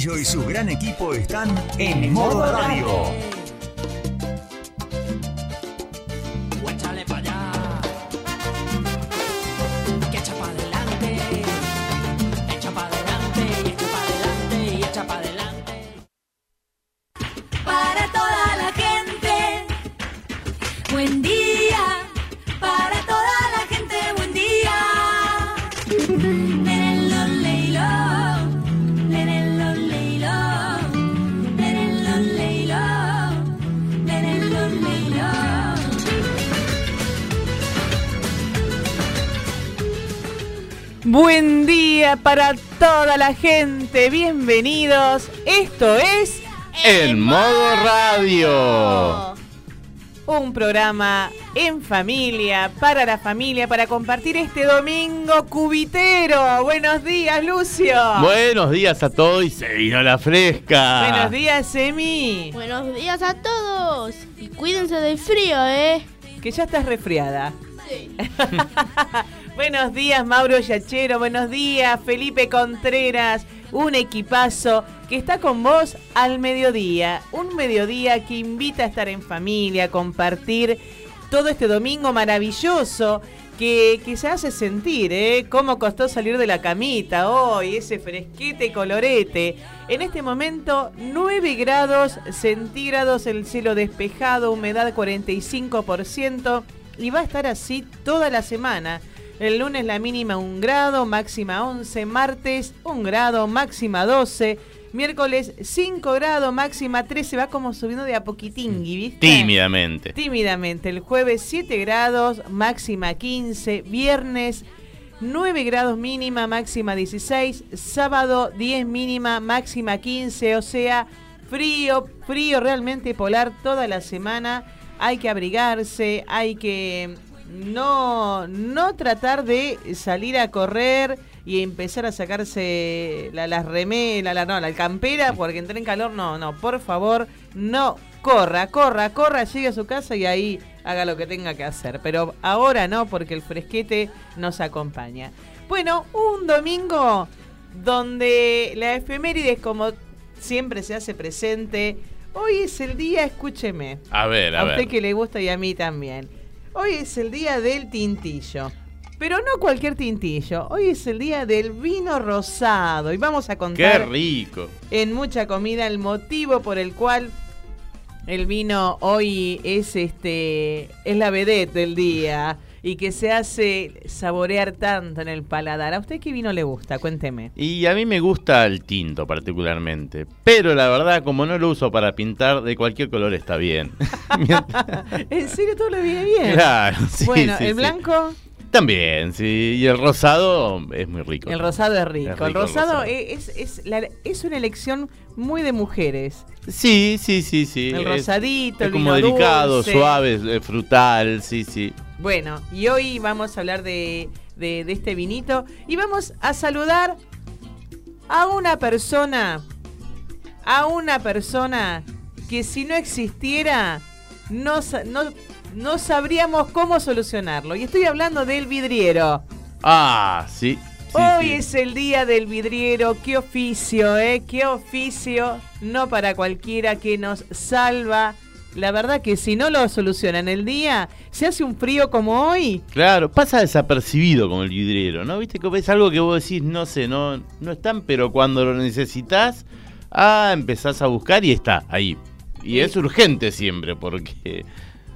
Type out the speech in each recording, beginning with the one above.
Tintillo y su gran equipo están en modo radio. Para toda la gente, bienvenidos. Esto es En modo radio. un programa en familia, para la familia, para compartir este domingo cubitero. Buenos días, Lucio. Buenos días a todos y se vino la fresca. Buenos días, Emi. Buenos días a todos y cuídense del frío, ¿eh? Que ya estás resfriada. Sí. Buenos días, Mauro Yachero. Buenos días, Felipe Contreras. Un equipazo que está con vos al mediodía. Un mediodía que invita a estar en familia, a compartir todo este domingo maravilloso que, que se hace sentir, ¿eh? Cómo costó salir de la camita hoy, ese fresquete colorete. En este momento, 9 grados centígrados, el cielo despejado, humedad 45% y va a estar así toda la semana. El lunes la mínima 1 grado, máxima 11, martes 1 grado, máxima 12, miércoles 5 grados, máxima 13, va como subiendo de a poquitingui, ¿viste? Tímidamente. Tímidamente. El jueves 7 grados, máxima 15. Viernes 9 grados mínima, máxima 16. Sábado 10 mínima, máxima 15. O sea, frío, frío realmente polar toda la semana. Hay que abrigarse, hay que no, no tratar de salir a correr y empezar a sacarse la, las remeras, la, no, la campera, porque entré en calor. No, no, por favor, no. Corra, corra, corra, llegue a su casa y ahí haga lo que tenga que hacer. Pero ahora no, porque el fresquete nos acompaña. Bueno, un domingo donde la efemérides, como siempre se hace presente, hoy es el día, escúcheme, A ver, a, a usted ver. que le gusta y a mí también. Hoy es el día del tintillo. Pero no cualquier tintillo. Hoy es el día del vino rosado. Y vamos a Qué contar rico. en mucha comida el motivo por el cual el vino hoy es este es la vedette del día y que se hace saborear tanto en el paladar. ¿A usted qué vino le gusta? Cuénteme. Y a mí me gusta el tinto particularmente. Pero la verdad, como no lo uso para pintar, de cualquier color está bien. ¿En serio todo le viene bien? claro, sí, bueno, sí, el sí. blanco, También, sí. Y el rosado es muy rico. el rosado es rico. Es rico el el rosado, rosado. Es, es, la- es una elección muy de mujeres. Sí, sí, sí, sí. El rosadito, Es, el como vino delicado, dulce. suave, eh, frutal, sí, sí. Bueno, y hoy vamos a hablar de, de- de este vinito y vamos a saludar a una persona, a una persona que si no existiera no, no, no sabríamos cómo solucionarlo. Y estoy hablando del vidriero. Ah, sí. sí, Hoy sí. es el día del vidriero, qué oficio, ¿eh? Qué oficio, no para cualquiera que nos salva. La verdad que si no lo solucionan el día, se hace un frío como hoy. Claro, pasa desapercibido como el vidriero, ¿no? Viste que es algo que vos decís, no sé, no, no están, pero cuando lo necesitas, ah, empezás a buscar y está ahí. Y Sí. es urgente siempre, porque.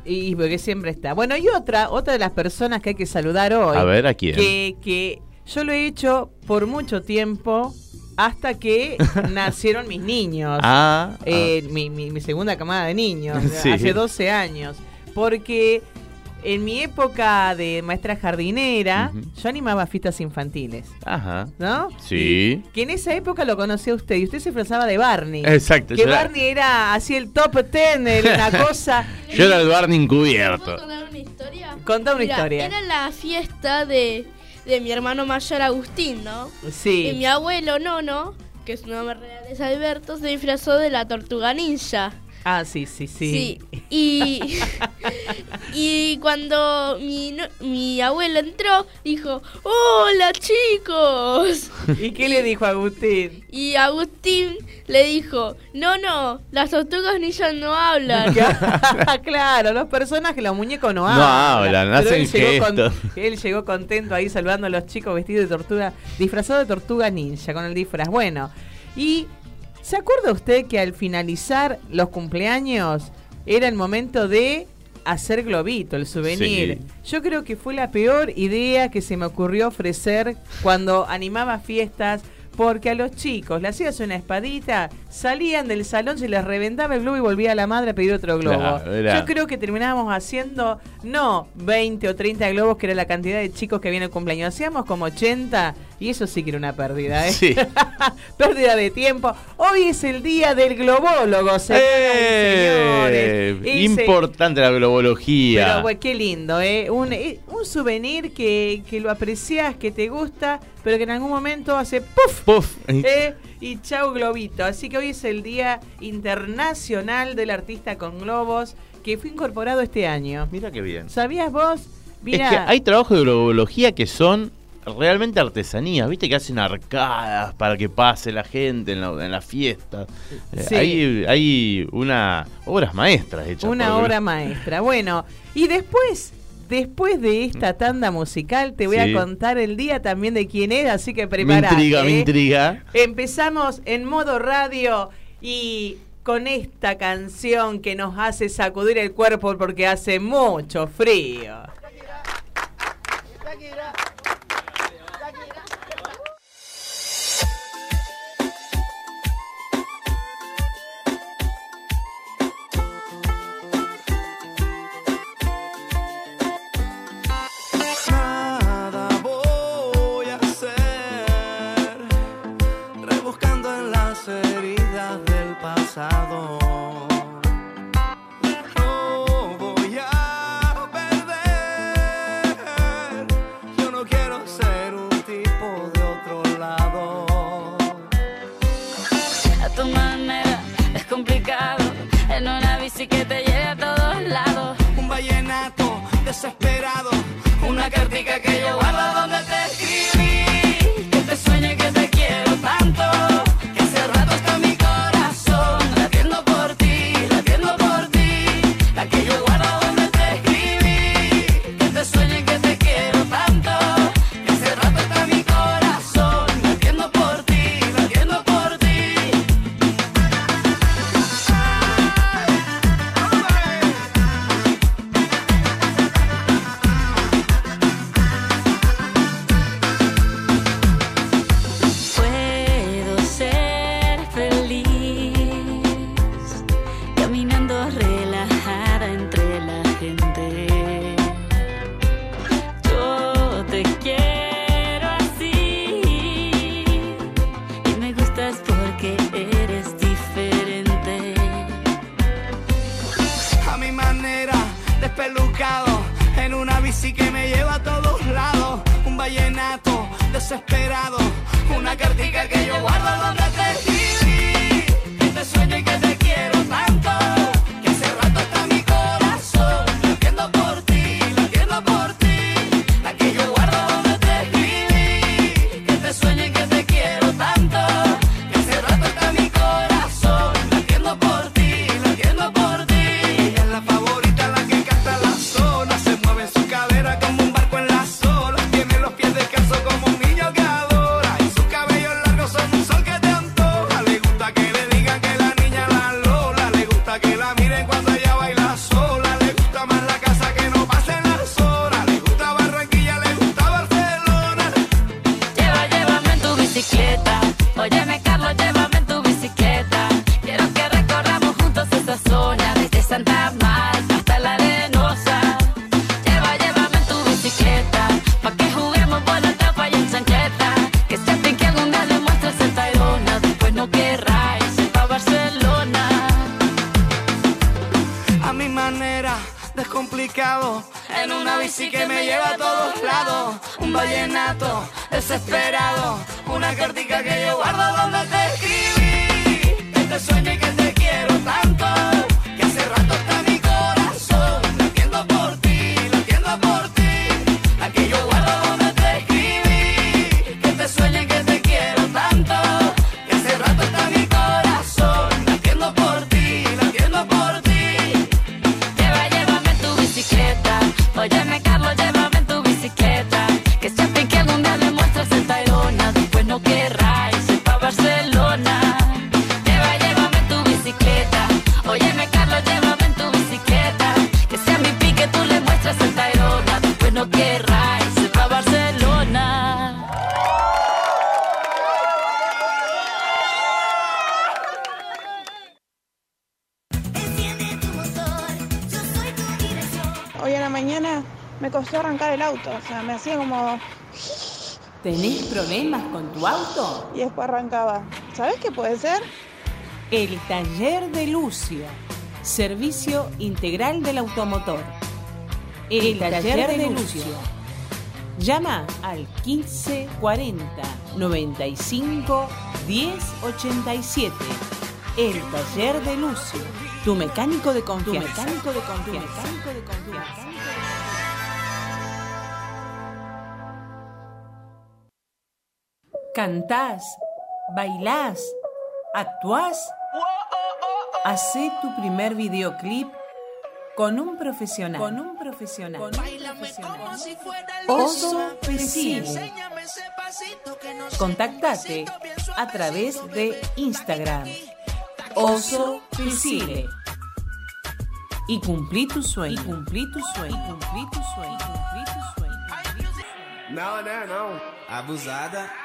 Y porque siempre está. Bueno, y otra, otra de las personas que hay que saludar hoy. A ver, ¿a quién? Que, que yo lo he hecho por mucho tiempo hasta que nacieron mis niños. Ah, Eh, mi, mi- mi segunda camada de niños, Sí. hace 12 años. Porque en mi época de maestra jardinera, yo animaba fiestas infantiles, ajá. ¿no? Sí. Y que en esa época lo conocía usted y usted se disfrazaba de Barney. Exacto. Que era, Barney era así el top 10, era una cosa. yo era el Barney ¿Puedo encubierto. contar una historia? Contá una Mira, historia. Era la fiesta de, de mi hermano mayor Agustín, ¿no? Y mi Sí. abuelo Nono, que su nombre real es Alberto, se disfrazó de la tortuga ninja. Ah, sí, sí, sí. Sí. Y, y cuando mi, no- mi abuelo entró, dijo, hola chicos. ¿Y qué le dijo Agustín? Y Agustín le dijo, no, no, las tortugas ninja no hablan. claro, los personajes, los muñecos no No hablan. hablan, Pero hacen él llegó, con- él llegó contento ahí saludando a los chicos vestidos de tortuga, disfrazado de tortuga ninja con el disfraz. Bueno, y ¿se acuerda usted que al finalizar los cumpleaños era el momento de hacer globito, el souvenir? Yo creo que fue la peor idea que se me ocurrió ofrecer cuando animaba fiestas. Porque a los chicos le hacías una espadita, salían del salón, se les reventaba el globo y volvía la madre a pedir otro globo. Claro, era- Yo creo que terminábamos haciendo, no 20 o 30 globos, que era la cantidad de chicos que en el cumpleaños. Hacíamos como 80 y eso sí que era una pérdida, ¿eh? Sí. pérdida de tiempo. Hoy es el día del globólogo, señoras Eh, y señores. Importante la globología. pero bueno, qué lindo, ¿eh? Un, eh, un souvenir que, que lo aprecias, que te gusta, pero que en algún momento hace ¡puf! Puf. ¿eh? Y chau globito. Así que hoy es el Día Internacional del Artista con Globos, que fue incorporado este año. Mira qué bien. ¿Sabías vos? Mira, Es que hay trabajos de globología que son realmente artesanías, viste que hacen arcadas para que pase la gente en, la- en las fiestas. Eh, Sí. hay, hay una obras maestras hechas. una obra maestra. Bueno, y después, después de esta tanda musical, te voy Sí. a contar el día también de quién es, así que Me prepárate. intriga, me ¿eh? intriga. Empezamos en modo radio y con esta canción que nos hace sacudir el cuerpo porque hace mucho frío. Bici que te lleve a todos lados. Un vallenato desesperado, una cartica que yo guardo donde te bicicleta. Óyeme, hacía como... ¿Tenés problemas con tu auto? Y después arrancaba. ¿Sabes qué puede ser? El taller de Lucio. Servicio integral del automotor. El, taller, de Lucio. Llama al 1540 95 1087. El taller de Lucio. Tu mecánico de confianza. Tu mecánico de confianza. Tu mecánico de confianza. Cantás, bailás, actuás. Hacé tu primer videoclip con un profesional. Con un profesional. Con un profesional. Oso Pesile. Contactate a través de Instagram. Oso Pesile. Y cumplí tu sueño. Y cumplí tu sueño. Y cumplí tu sueño. Cumplí tu sueño. Não, né? Não. Abusada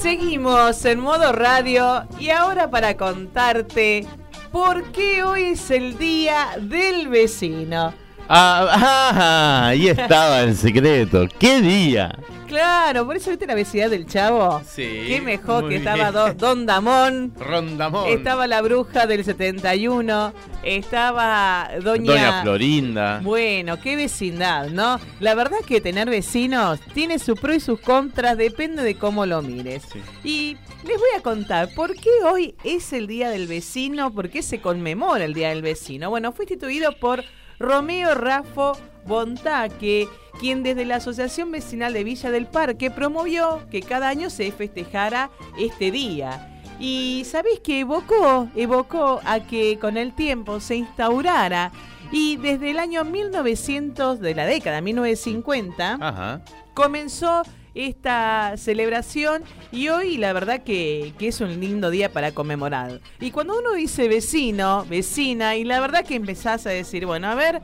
Seguimos en modo radio y ahora para contarte por qué hoy es el día del vecino. Ah, ah, ahí estaba el secreto. ¿Qué día? Claro, por eso viste la vecindad del chavo. Sí, Qué mejor que estaba bien. Do- Don Damón. Rondamón. Estaba la bruja del 71. Estaba Doña. Doña Florinda. Bueno, qué vecindad, ¿no? La verdad que tener vecinos tiene su pro y sus contras, depende de cómo lo mires. Sí. Y les voy a contar por qué hoy es el Día del Vecino, por qué se conmemora el Día del Vecino. Bueno, fue instituido por Romeo Raffo Bontaque, quien desde la Asociación Vecinal de Villa del Parque promovió que cada año se festejara este día. Y sabéis que evocó, evocó a que con el tiempo se instaurara y desde el año 1900 de la década 1950 Ajá. comenzó esta celebración y hoy la verdad que, que es un lindo día para conmemorar. Y cuando uno dice vecino, vecina, y la verdad que empezás a decir, bueno, a ver,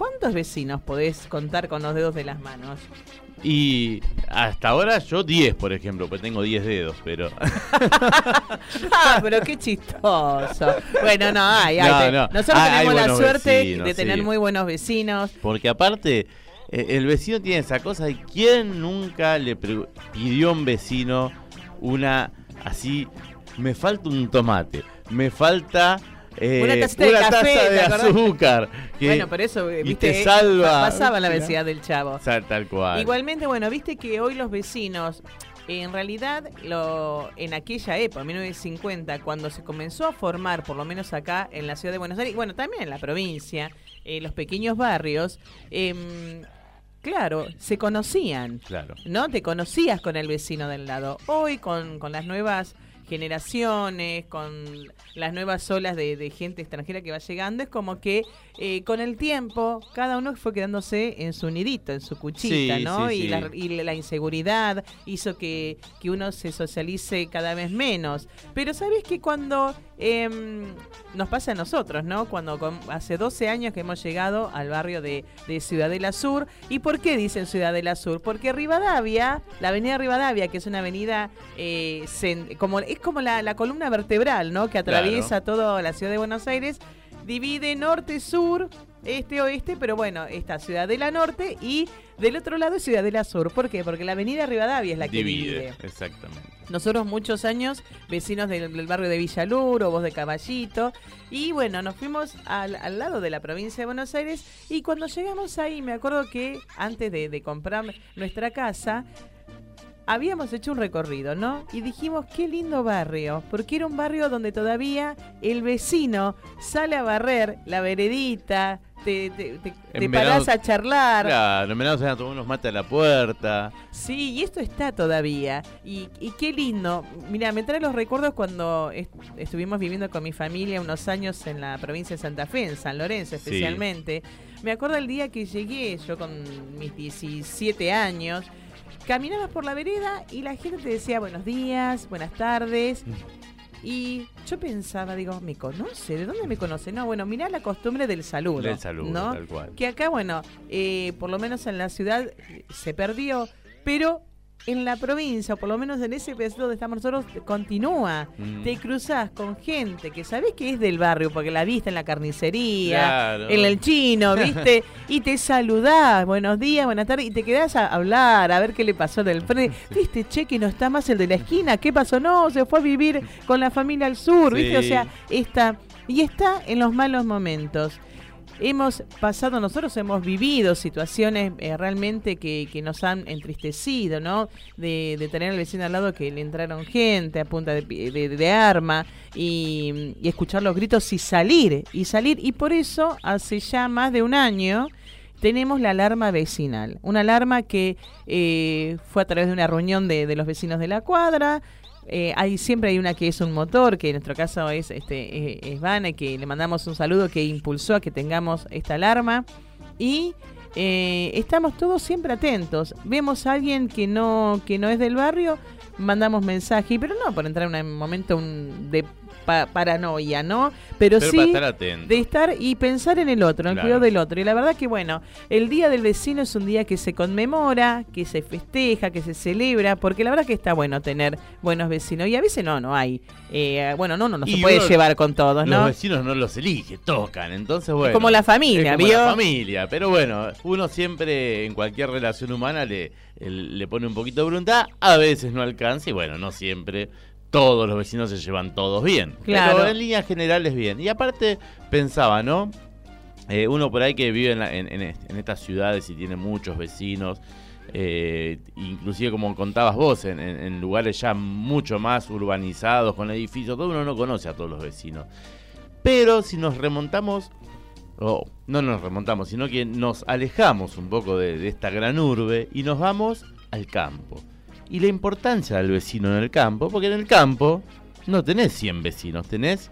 ¿cuántos vecinos podés contar con los dedos de las manos? Y hasta ahora yo 10, por ejemplo, pues tengo 10 dedos, pero... ah, pero qué chistoso. Bueno, no, hay, hay. No, Te- no. Nosotros Hay- hay tenemos la suerte vecinos, de tener sí. muy buenos vecinos. Porque aparte, eh, el vecino tiene esa cosa de quién nunca le pidió a un vecino una así, me falta un tomate, me falta eh, Una tacita de café, taza ¿te de azúcar. que- bueno, por eso, y viste, te salva. pasaba en la vecindad del chavo. Tal cual. Igualmente, bueno, viste que hoy los vecinos, en realidad, lo, en aquella época, 1950, cuando se comenzó a formar, por lo menos acá en la ciudad de Buenos Aires, y bueno, también en la provincia, eh, los pequeños barrios, em, claro, se conocían. Claro. ¿no? Te conocías con el vecino del lado. Hoy con, con las nuevas generaciones, con las nuevas olas de, de gente extranjera que va llegando, es como que eh, con el tiempo cada uno fue quedándose en su nidito, en su cuchita, Sí, ¿no? sí, y, sí. La, y la inseguridad hizo que, que uno se socialice cada vez menos. Pero sabes que cuando em, nos pasa a nosotros, ¿no? Cuando con- hace 12 años que hemos llegado al barrio de, de Ciudadela Sur. ¿Y por qué dicen Ciudadela Sur? Porque Rivadavia, la avenida Rivadavia, que es una avenida eh, como es como la, la columna vertebral, ¿no? Que atraviesa toda la ciudad de Buenos Aires, divide norte, sur, este, oeste, pero bueno, está Ciudadela Norte y del otro lado es Ciudadela Sur. ¿Por qué? Porque la avenida Rivadavia es la que divide. Divide, exactamente. Nosotros muchos años, vecinos del, del barrio de Villaluro, vos de Caballito, y bueno, nos fuimos al, al lado de la provincia de Buenos Aires y cuando llegamos ahí, me acuerdo que antes de, de comprar nuestra casa, habíamos hecho un recorrido, ¿no? Y dijimos, qué lindo barrio, porque era un barrio donde todavía el vecino sale a barrer la veredita, te, te, te- te En parás a charlar. Claro, en verano se van a tomar unos mates a la puerta. Sí, y esto está todavía. Y, y qué lindo. Mira, me trae los recuerdos cuando est- estuvimos viviendo con mi familia unos años en la provincia de Santa Fe, en San Lorenzo especialmente. Me acuerdo el día que llegué, yo con mis 17 años, caminabas por la vereda y la gente te decía buenos días, buenas tardes. Y yo pensaba, digo, ¿me conoce? ¿De dónde me conoce? No, bueno, mirá la costumbre del saludo. Del saludo, ¿no? tal cual. Que acá, bueno, eh, por lo menos en la ciudad eh, se perdió, pero en la provincia, o por lo menos en ese pedacito donde estamos nosotros, continúa. Mm. Te cruzas con gente que sabés que es del barrio, porque la viste en la carnicería, Claro. en el chino, ¿viste? y te saludás, buenos días, buenas tardes, y te quedás a hablar, a ver qué le pasó del frente. ¿Viste, che, que no está más el de la esquina? ¿Qué pasó? No, se fue a vivir con la familia al sur, ¿viste? O sea, está. Y está en los malos momentos. Hemos pasado, nosotros hemos vivido situaciones eh, realmente que, nos han entristecido, ¿no? De, tener al vecino al lado que le entraron gente a punta de, de- de arma y, y escuchar los gritos y salir, y salir. Y por eso, hace ya más de un año, tenemos la alarma vecinal. Una alarma que eh, fue a través de una reunión de los vecinos de la cuadra. Eh, hay siempre hay una que es un motor, que en nuestro caso es este eh, es Vane, que le mandamos un saludo que impulsó a que tengamos esta alarma. Y eh, estamos todos siempre atentos. Vemos a alguien que no, que no es del barrio, mandamos mensaje, pero no por entrar en un momento un- de pa- paranoia, ¿no? Pero, Pero sí estar de estar y pensar en el otro, en el cuidado del otro. Y la verdad que, bueno, el Día del Vecino es un día que se conmemora, que se festeja, que se celebra, porque la verdad que está bueno tener buenos vecinos. Y a veces no, no hay. Eh, bueno, no, no, no se Y puede uno- llevar con todos, Los ¿no? vecinos no los elige, tocan. Entonces, bueno. como la familia, es como ¿vio? la familia. Pero bueno, uno siempre en cualquier relación humana le, le pone un poquito de voluntad. A veces no alcanza y bueno, no siempre todos los vecinos se llevan todos bien. Claro. Pero en líneas generales bien. Y aparte pensaba, ¿no? Eh, uno por ahí que vive en, la- en- en est- en estas ciudades y tiene muchos vecinos, eh, inclusive como contabas vos, en lugares ya mucho más urbanizados, con edificios, todo uno no conoce a todos los vecinos. Pero si nos remontamos, o no nos remontamos, sino que nos alejamos un poco de, de esta gran urbe y nos vamos al campo. Y la importancia del vecino en el campo, porque en el campo no tenés 100 vecinos, tenés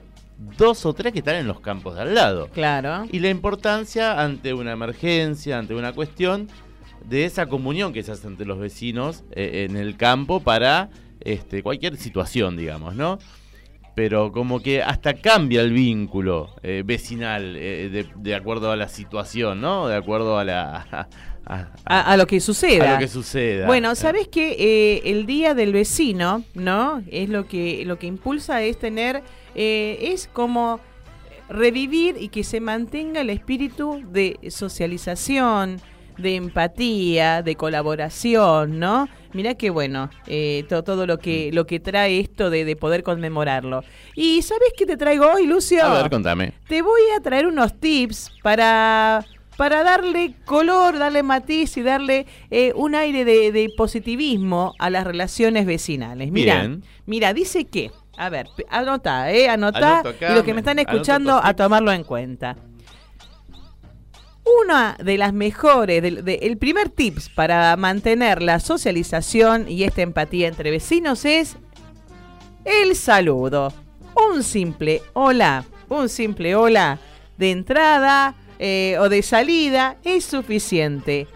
dos o tres que están en los campos de al lado. Claro. Y la importancia ante una emergencia, ante una cuestión, de esa comunión que se hace entre los vecinos eh, en el campo para este, cualquier situación, digamos, ¿no? Pero como que hasta cambia el vínculo eh, vecinal eh, de, de acuerdo a la situación, ¿no? De acuerdo a la... a- a- A, a lo que suceda. a lo que suceda. Bueno, ¿sabes que eh, el día del vecino, ¿no? Es lo que lo que impulsa es tener eh, es como revivir y que se mantenga el espíritu de socialización, de empatía, de colaboración, ¿no? Mirá qué bueno, eh, to- todo lo que lo que trae esto de, de poder conmemorarlo. ¿Y sabes qué te traigo hoy, Lucio? A ver, contame. Te voy a traer unos tips para, para darle color, darle matiz y darle eh, un aire de, de positivismo a las relaciones vecinales. Mira, mira, dice que, a ver, anota, eh, anota, y los que me- están escuchando a tomarlo en cuenta. Una de las mejores, del- de- el primer tips para mantener la socialización y esta empatía entre vecinos es el saludo. Un simple hola, un simple hola de entrada eh, o de salida es suficiente.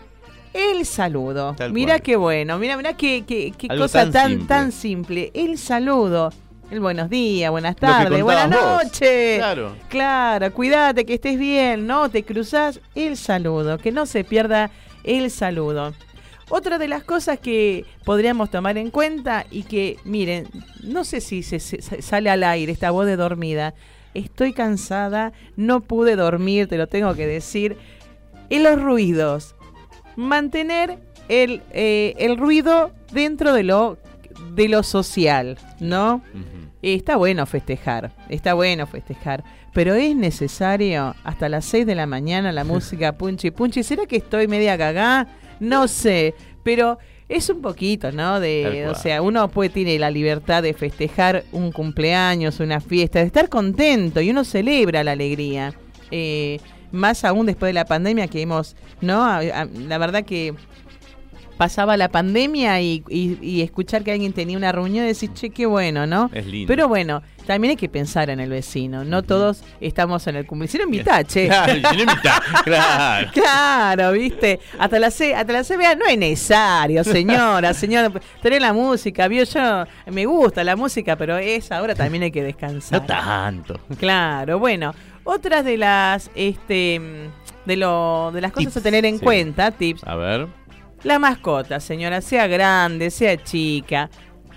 El saludo. Tal mira cual. qué bueno, mira, mira qué, qué- qué cosa tan tan, simple. tan simple. El saludo. El buenos días, buenas tardes, buenas noches. Claro. Claro, cuídate que estés bien, ¿no? Te cruzas el saludo, que no se pierda el saludo. Otra de las cosas que podríamos tomar en cuenta y que, miren, no sé si se- sale al aire esta voz de dormida. Estoy cansada, no pude dormir, te lo tengo que decir. En los ruidos. Mantener el, eh, el ruido dentro de lo, de lo social, ¿no? Está bueno festejar, está bueno festejar, pero es necesario hasta las 6 de la mañana la música punchi punchi. ¿Será que estoy media cagá? No sé, pero es un poquito, ¿no? De, o sea, uno puede tiene la libertad de festejar un cumpleaños, una fiesta, de estar contento y uno celebra la alegría. Eh, más aún después de la pandemia que hemos, ¿no? A- a- la verdad que pasaba la pandemia y, y- y escuchar que alguien tenía una reunión y decir, che, qué bueno, ¿no? Es lindo. Pero bueno, también hay que pensar en el vecino. No todos estamos en el cumpleaños. Si no invitá, che. Claro, si no invitá, claro. Claro, viste. Hasta la C, hasta la CBA no es necesario, señora, señora. Tener la música, vio, yo me gusta la música, pero esa hora también hay que descansar. No tanto. Claro, bueno, otras de las este de lo de las cosas Tips, a tener en sí. cuenta, tips. A ver. La mascota, señora, sea grande, sea chica,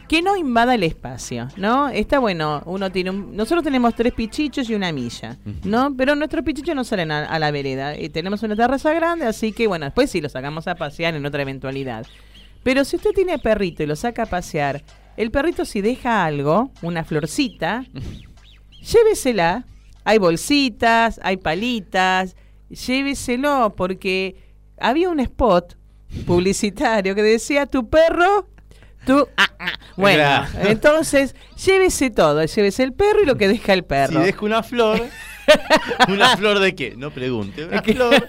que no invada el espacio, ¿no? Está bueno, uno tiene un, nosotros tenemos tres pichichos y una milla, ¿no? Pero nuestros pichichos no salen a, a la vereda y tenemos una terraza grande, así que bueno, después sí lo sacamos a pasear en otra eventualidad. Pero si usted tiene perrito y lo saca a pasear, el perrito si deja algo, una florcita, llévesela. Hay bolsitas, hay palitas, lléveselo porque había un spot publicitario que decía tu perro, tu... ah, ah". Bueno, Claro. entonces llévese todo, llévese el perro y lo que deja el Si perro. dejo una flor. ¿Una flor de qué? No pregunte. Una flor.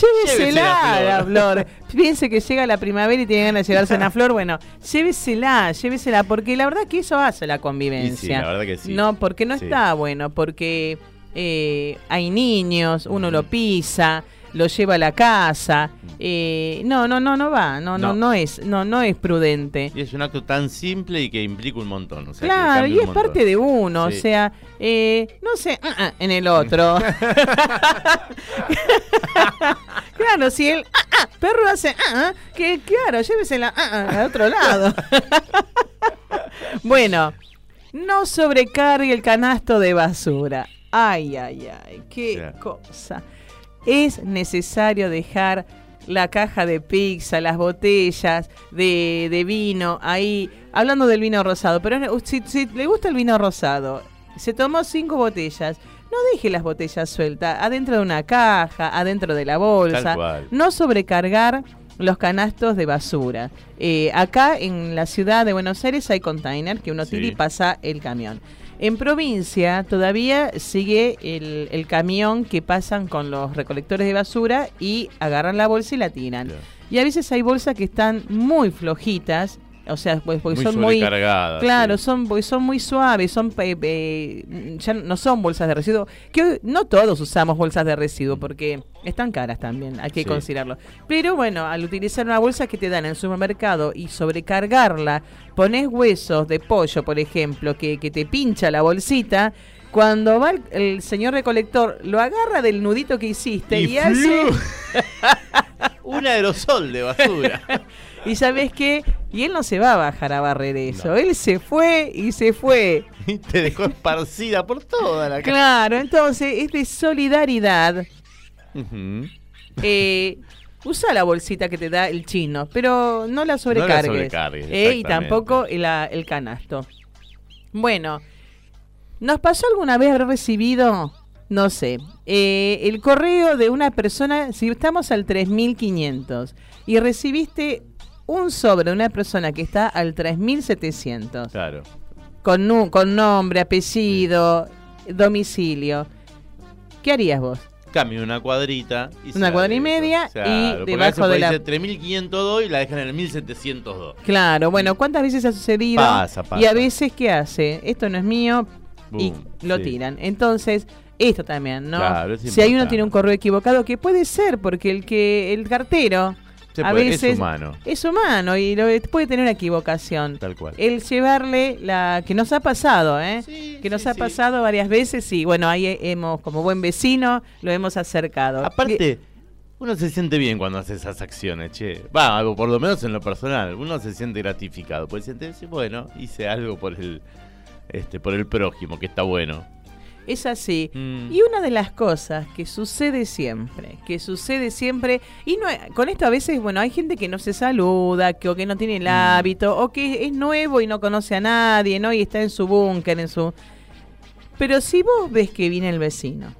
Llévesela Llévese la la flor. flor. Piense que llega la primavera y tiene ganas de llevarse una flor. Bueno, llévesela, llévesela, porque la verdad que eso hace la convivencia. Sí, la verdad que sí. No, porque no Sí. está bueno, porque eh, hay niños, uno lo pisa, lo lleva a la casa. eh, no, no, no, no va, no, no, No. no es, no, no es prudente. Y es un acto tan simple y que implica un montón. o sea, Claro, y es montón. parte de uno, Sí. o sea, eh, no sé, ah, ah, en el otro. claro, si el ah, perro hace, que claro, llévesela al otro lado. bueno, no sobrecargue el canasto de basura. Ay, ay, ay, qué cosa. Es necesario dejar la caja de pizza, las botellas de, de vino ahí, hablando del vino rosado, pero si, si le gusta el vino rosado, se tomó cinco botellas, no deje las botellas sueltas, adentro de una caja, adentro de la bolsa, no sobrecargar los canastos de basura. Eh, acá en la ciudad de Buenos Aires hay container que uno tira y Sí. pasa el camión. En provincia todavía sigue el, el camión que pasan con los recolectores de basura y agarran la bolsa y la tiran. Y a veces hay bolsas que están muy flojitas, o sea, pues porque Muy son muy claro, sí. son porque son muy suaves, son eh, eh, ya no son bolsas de residuo, que hoy no todos usamos bolsas de residuo porque están caras también, hay que Sí. considerarlo. Pero bueno, al utilizar una bolsa que te dan en el supermercado y sobrecargarla, pones huesos de pollo, por ejemplo, que, que te pincha la bolsita, cuando va el, el señor recolector, lo agarra del nudito que hiciste y, Y hace... un aerosol de basura. Y sabes qué, y él no se va a bajar a barrer eso, él se fue y se fue. y te dejó esparcida por toda la casa. Claro, entonces es de solidaridad. Eh, usa la bolsita que te da el chino, pero no la sobrecargues. sobrecargues, Eh, y tampoco la- el canasto. Bueno, ¿nos pasó alguna vez haber recibido, no sé, eh, el correo de una persona, si estamos al 3500 y recibiste un sobre de una persona que está al 3700? Claro. con, con nombre, apellido, domicilio. ¿Qué harías vos? Cambia una cuadrita. Y Una cuadra y media y porque a veces debajo de la- decir 3502 y la dejan en el 1702. Claro, bueno, ¿cuántas veces ha sucedido? Pasa, pasa. Y a veces, ¿qué hace? Esto no es mío y lo sí. tiran. Entonces, esto también, ¿no? Claro, si hay uno tiene un correo equivocado, que puede ser, porque el que el cartero Se a puede- veces es humano. es humano y lo, puede tener una equivocación. Tal cual. El llevarle la que nos ha pasado, ¿eh? que nos sí, ha sí. pasado varias veces y bueno, ahí hemos, como buen vecino, lo hemos acercado. Aparte, uno se siente bien cuando hace esas acciones, che. Va, por lo menos en lo personal, uno se siente gratificado. Pues siente, dice, bueno, hice algo por el este por el prójimo, que está bueno. Es así. Mm. Y una de las cosas que sucede siempre, que sucede siempre, y no, con esto a veces, bueno, hay gente que no se saluda, que, o que no tiene el hábito, o que es nuevo y no conoce a nadie, ¿no? Y está en su búnker, en su... Pero si vos ves que viene el vecino,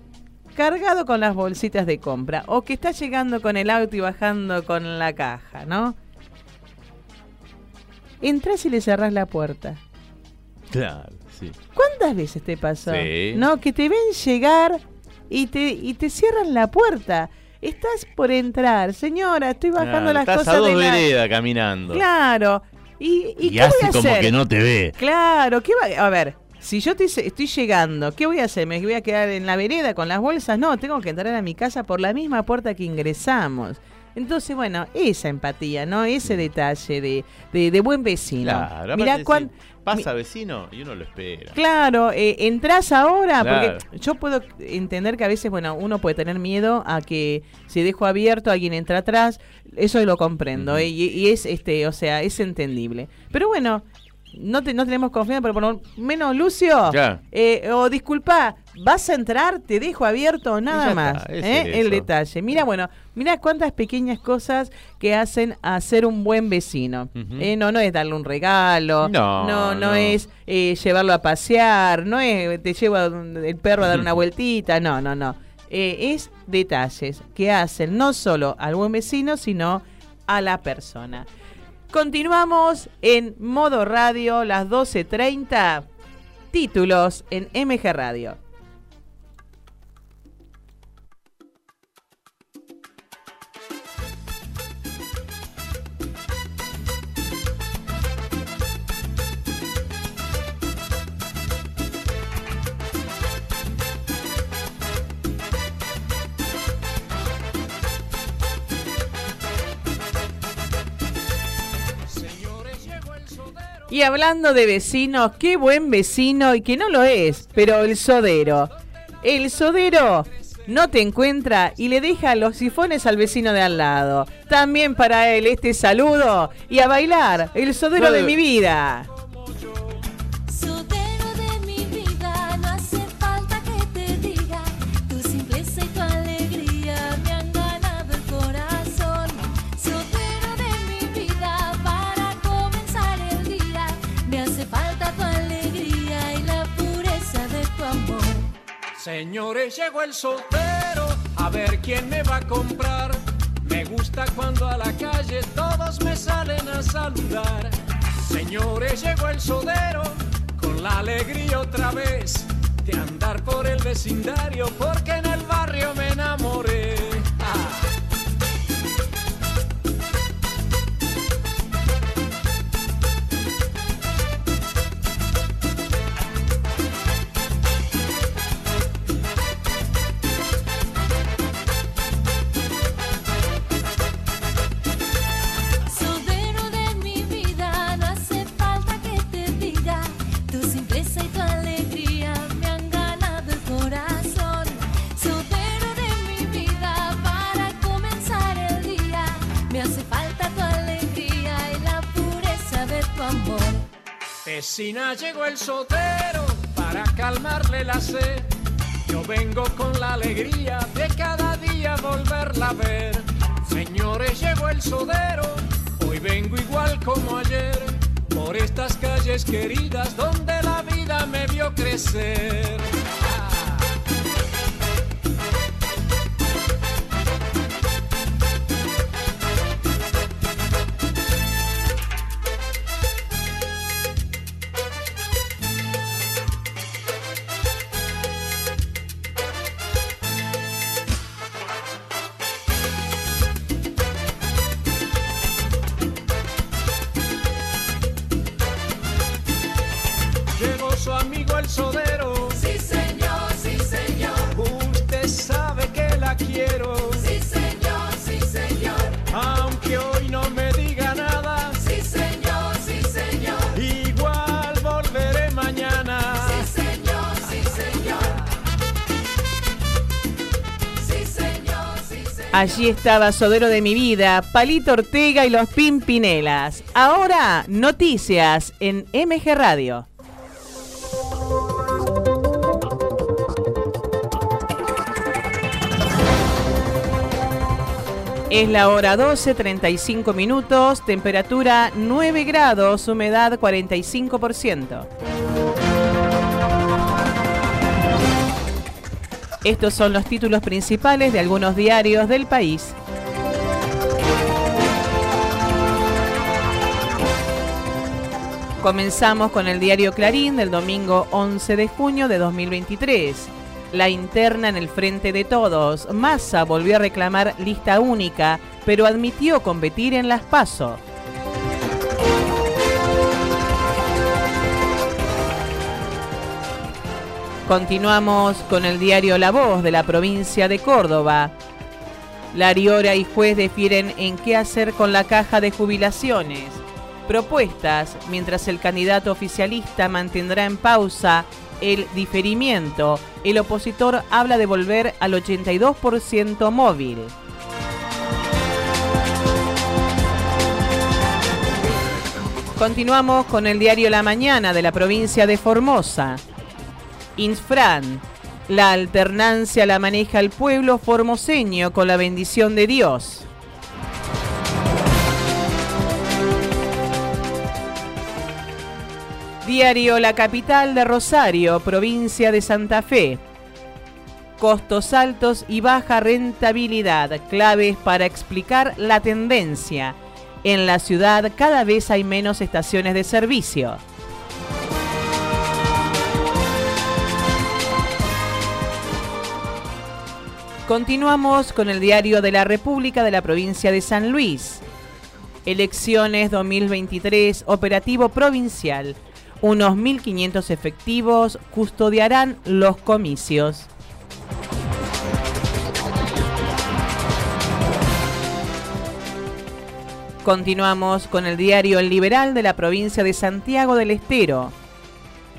cargado con las bolsitas de compra, o que está llegando con el auto y bajando con la caja, ¿no? Entrás y le cerrás la puerta. Claro, sí. ¿Cuántas veces te pasó? Sí. No, que te ven llegar y te, y te cierran la puerta. Estás por entrar, señora, estoy bajando las estás cosas a dos de la... veredas caminando. Claro. ¿Y, y, Y qué hace voy a como hacer? que no te ve. Claro, ¿qué va a ver? Si yo estoy, estoy llegando, ¿qué voy a hacer? ¿Me voy a quedar en la vereda con las bolsas? No, tengo que entrar a mi casa por la misma puerta que ingresamos. Entonces, bueno, esa empatía, ¿no? Ese detalle de, de, de buen vecino. Claro, Mirá cuán- sí, pasa vecino y uno lo espera. Claro, eh, entras ahora, Claro. porque yo puedo entender que a veces, bueno, uno puede tener miedo a que si dejo abierto alguien entra atrás, eso lo comprendo, eh, y, y es, este, o sea, es entendible. Pero bueno, no, te, no tenemos confianza, pero por lo menos, Lucio, eh, o disculpa, vas a entrar, te dejo abierto, nada más, está, ¿eh? el detalle. Mira, bueno, mira cuántas pequeñas cosas que hacen a ser un buen vecino. Eh, no, no es darle un regalo, No, no, no no. es eh, llevarlo a pasear, no es te lleva el perro a dar una vueltita, no, no, no. Es detalles que hacen no solo al buen vecino, sino a la persona. Continuamos en modo radio, las 12.30, títulos en MG Radio. Y hablando de vecinos, qué buen vecino y que no lo es, pero el sodero. El sodero no te encuentra y le deja los sifones al vecino de al lado. También para él este saludo y a bailar, el sodero de mi vida. Señores, llegó el soltero, a ver quién me va a comprar. Me gusta cuando a la calle todos me salen a saludar. Señores, llegó el sodero, con la alegría otra vez de andar por el vecindario, porque en el barrio me enamoré. Ah. Vecina, llegó el sotero para calmarle la sed. Yo vengo con la alegría de cada día volverla a ver. Señores, llegó el sodero, hoy vengo igual como ayer. Por estas calles queridas donde la vida me vio crecer. Allí estaba Sodero de mi vida, Palito Ortega y los Pimpinelas. Ahora, noticias en MG Radio. Es la hora 12, 35 minutos, temperatura 9 grados, humedad 45%. Estos son los títulos principales de algunos diarios del país. Comenzamos con el diario Clarín del domingo 11 de junio de 2023. La interna en el frente de todos. Massa volvió a reclamar lista única, pero admitió competir en las PASO. Continuamos con el diario La Voz de la provincia de Córdoba. Lariora y juez difieren en qué hacer con la caja de jubilaciones. Propuestas, mientras el candidato oficialista mantendrá en pausa el diferimiento, el opositor habla de volver al 82% móvil. Continuamos con el diario La Mañana de la provincia de Formosa. Infran, la alternancia la maneja el pueblo formoseño con la bendición de Dios. Diario La Capital de Rosario, provincia de Santa Fe. Costos altos y baja rentabilidad, claves para explicar la tendencia. En la ciudad cada vez hay menos estaciones de servicio. Continuamos con el diario de la República de la provincia de San Luis. Elecciones 2023, operativo provincial. Unos 1.500 efectivos custodiarán los comicios. Continuamos con el diario El Liberal de la provincia de Santiago del Estero.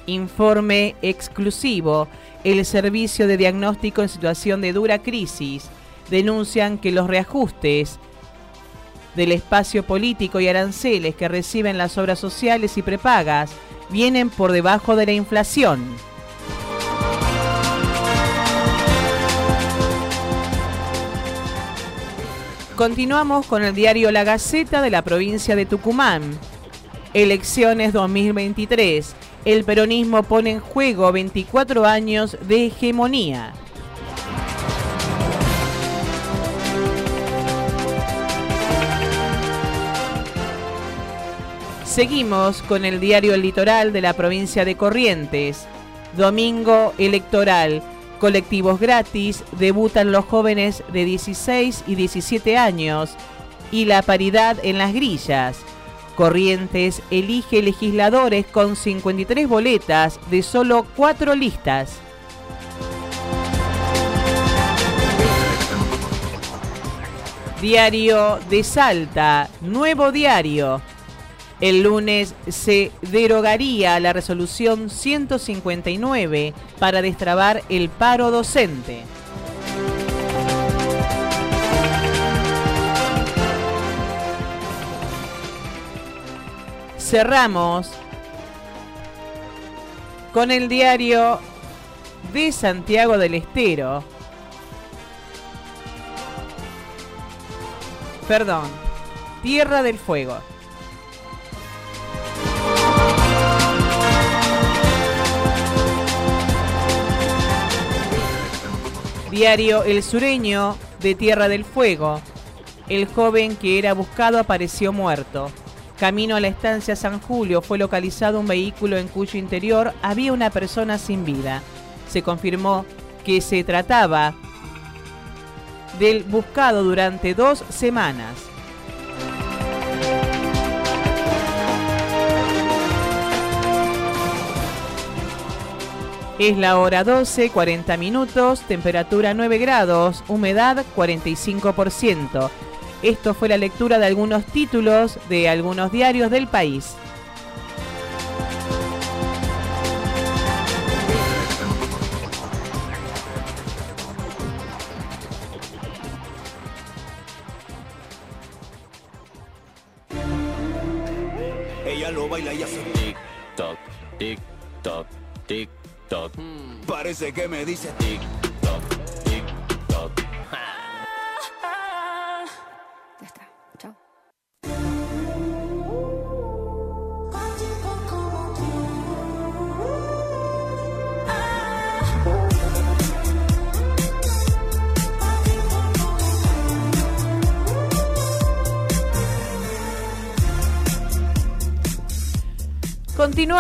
Informe exclusivo. El Servicio de Diagnóstico en situación de dura crisis denuncian que los reajustes del espacio político y aranceles que reciben las obras sociales y prepagas vienen por debajo de la inflación. Continuamos con el diario La Gaceta de la provincia de Tucumán. Elecciones 2023. El peronismo pone en juego 24 años de hegemonía. Seguimos con el diario El Litoral de la provincia de Corrientes. Domingo electoral. Colectivos gratis. Debutan los jóvenes de 16 y 17 años. Y la paridad en las grillas. Corrientes elige legisladores con 53 boletas de solo 4 listas. Diario de Salta, nuevo diario. El lunes se derogaría la resolución 159 para destrabar el paro docente. Cerramos con el diario de Santiago del Estero. Perdón, Tierra del Fuego. Diario El Sureño de Tierra del Fuego. El joven que era buscado apareció muerto. Camino a la estancia San Julio fue localizado un vehículo en cuyo interior había una persona sin vida. Se confirmó que se trataba del buscado durante dos semanas. Es la hora 12, 40 minutos, temperatura 9 grados, humedad 45%. Esto fue la lectura de algunos títulos de algunos diarios del país. Ella lo baila y hace tic toc, tic toc, tic toc. Parece que me dice tic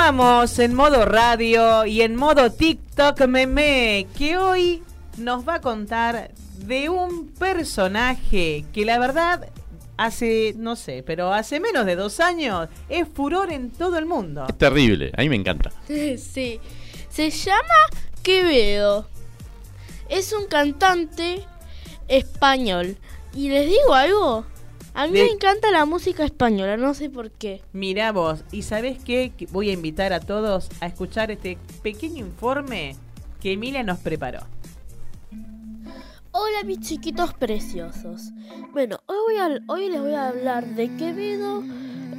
Continuamos en modo radio y en modo TikTok meme, que hoy nos va a contar de un personaje que la verdad hace, no sé, pero hace menos de dos años es furor en todo el mundo. Es terrible, a mí me encanta. Sí. Se llama Quevedo es un cantante español. Y les digo algo, a mí De- me encanta la música española, no sé por qué. Mirá vos, ¿y sabés qué? Que Voy a invitar a todos a escuchar este pequeño informe que Emilia nos preparó. Hola mis chiquitos preciosos. Bueno, hoy, voy a- hoy les voy a hablar de Quevedo,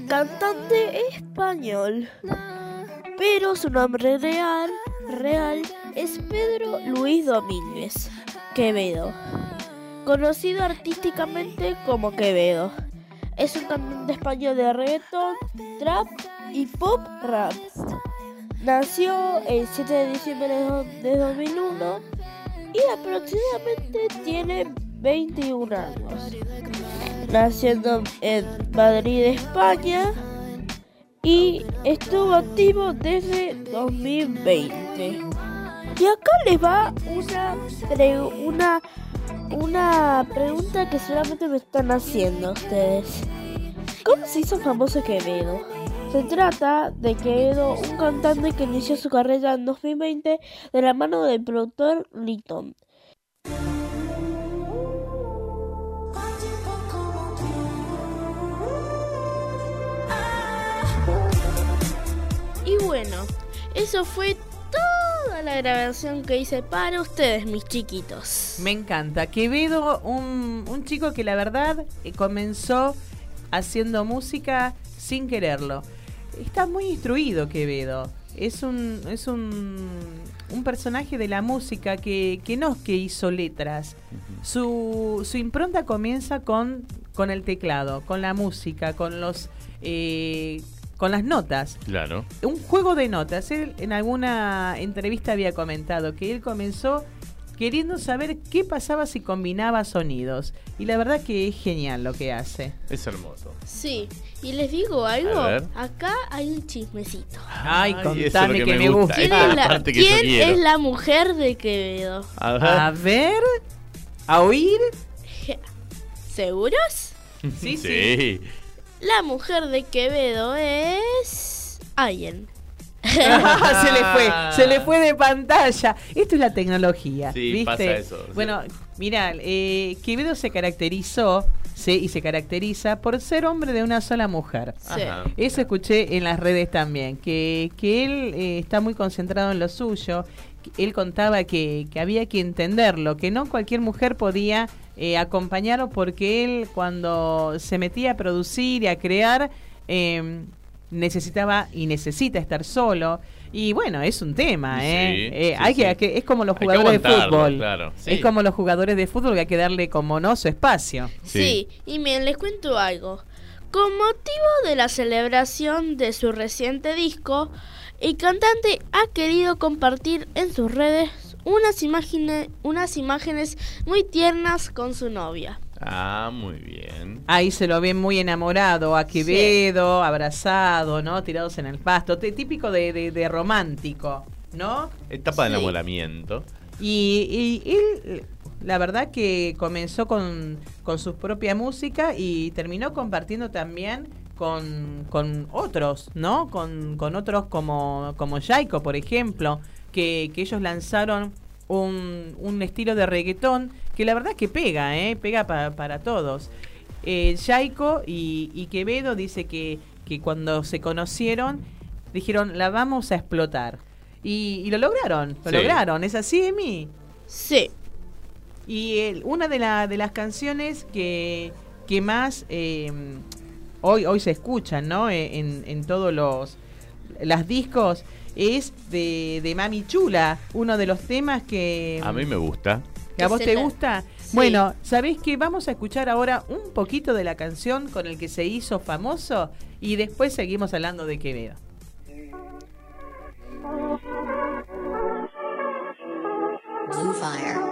cantante español. Pero su nombre real, real es Pedro Luis Domínguez Quevedo, conocido artísticamente como Quevedo. Es un cantante español de reggaeton, trap y pop rap. Nació el 7 de diciembre de do- de 2001 y aproximadamente tiene 21 años. Naciendo en Madrid, España y estuvo activo desde 2020. Y acá les va una, una, una pregunta que solamente me están haciendo ustedes. ¿Cómo se hizo famoso Quevedo? Se trata de Quevedo, un cantante que inició su carrera en 2020 de la mano del productor Litton. Y bueno, eso fue toda la grabación que hice para ustedes, mis chiquitos. Me encanta. Quevedo, un, un chico que la verdad eh, comenzó haciendo música sin quererlo. Está muy instruido Quevedo. Es un, es un, un personaje de la música que, que no es que hizo letras. Su, su impronta comienza con, con el teclado, con la música, con los eh, con las notas. Claro. Un juego de notas. Él en alguna entrevista había comentado que él comenzó queriendo saber qué pasaba si combinaba sonidos. Y la verdad que es genial lo que hace. Es hermoso. Sí, y les digo algo, A ver. acá hay un chismecito. Ay, contame que, me gusta. ¿Quién, es la, parte que yo quién quiero. es la mujer de Quevedo? A ver. A ver, a oír. ¿Seguros? Sí, sí. La mujer de Quevedo es... Alguien. se le fue, se le fue de pantalla. Esto es la tecnología. Sí, ¿viste? pasa eso, sí. Bueno, mira, eh, Quevedo se caracterizó sí, y se caracteriza por ser hombre de una sola mujer. Sí. Ajá. Eso escuché en las redes también, que, que él eh, está muy concentrado en lo suyo. Él contaba que, que había que entenderlo, que no cualquier mujer podía eh, acompañarlo porque él cuando se metía a producir y a crear eh, necesitaba y necesita estar solo. Y bueno, es un tema, Sí, ¿eh? sí, Eh, hay sí. que, es como los jugadores de fútbol. claro, sí. Es como los jugadores de fútbol que hay que darle como no su espacio. Sí. y miren, les cuento algo. Con motivo de la celebración de su reciente disco, el cantante ha querido compartir en sus redes unas, imágenes unas imágenes muy tiernas con su novia. Ah, muy bien. Ahí se lo ven muy enamorado, a Quevedo, abrazado, ¿no? Tirados en el pasto, típico de, de- de romántico, ¿no? Etapa de Sí. enamoramiento. Y, y él, la verdad que comenzó con, con su propia música y terminó compartiendo también con, con otros, ¿no? Con, con otros como, como Jaiko, por ejemplo, que, que ellos lanzaron un, un estilo de reggaetón que la verdad que pega, ¿eh? Pega pa- para todos. Eh, Jaiko y, y Quevedo dice que, que cuando se conocieron dijeron, la vamos a explotar. Y, y lo lograron, lo Sí. lograron. ¿Es así, Emi? Sí. Y el- una de, la- de las canciones que, que más eh, hoy, hoy se escuchan, ¿no? Eh, En, en todos los las discos es de, de Mami Chula, uno de los temas que, A mí me gusta. que a vos Que te la- gusta. Sí. Bueno, ¿sabés qué? Vamos a escuchar ahora un poquito de la canción con el que se hizo famoso y después seguimos hablando de Quevedo. Blue Fire.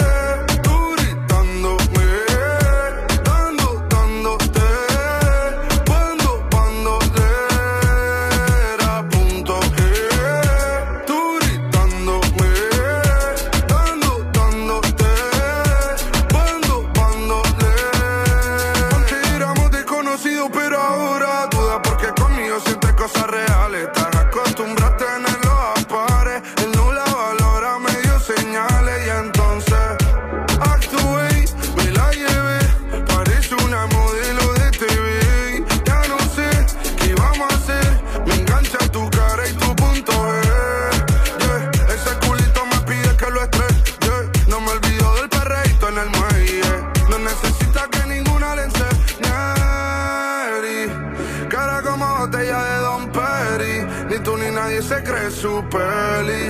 cara como botella de Don Peri. Ni tú ni nadie se cree su peli.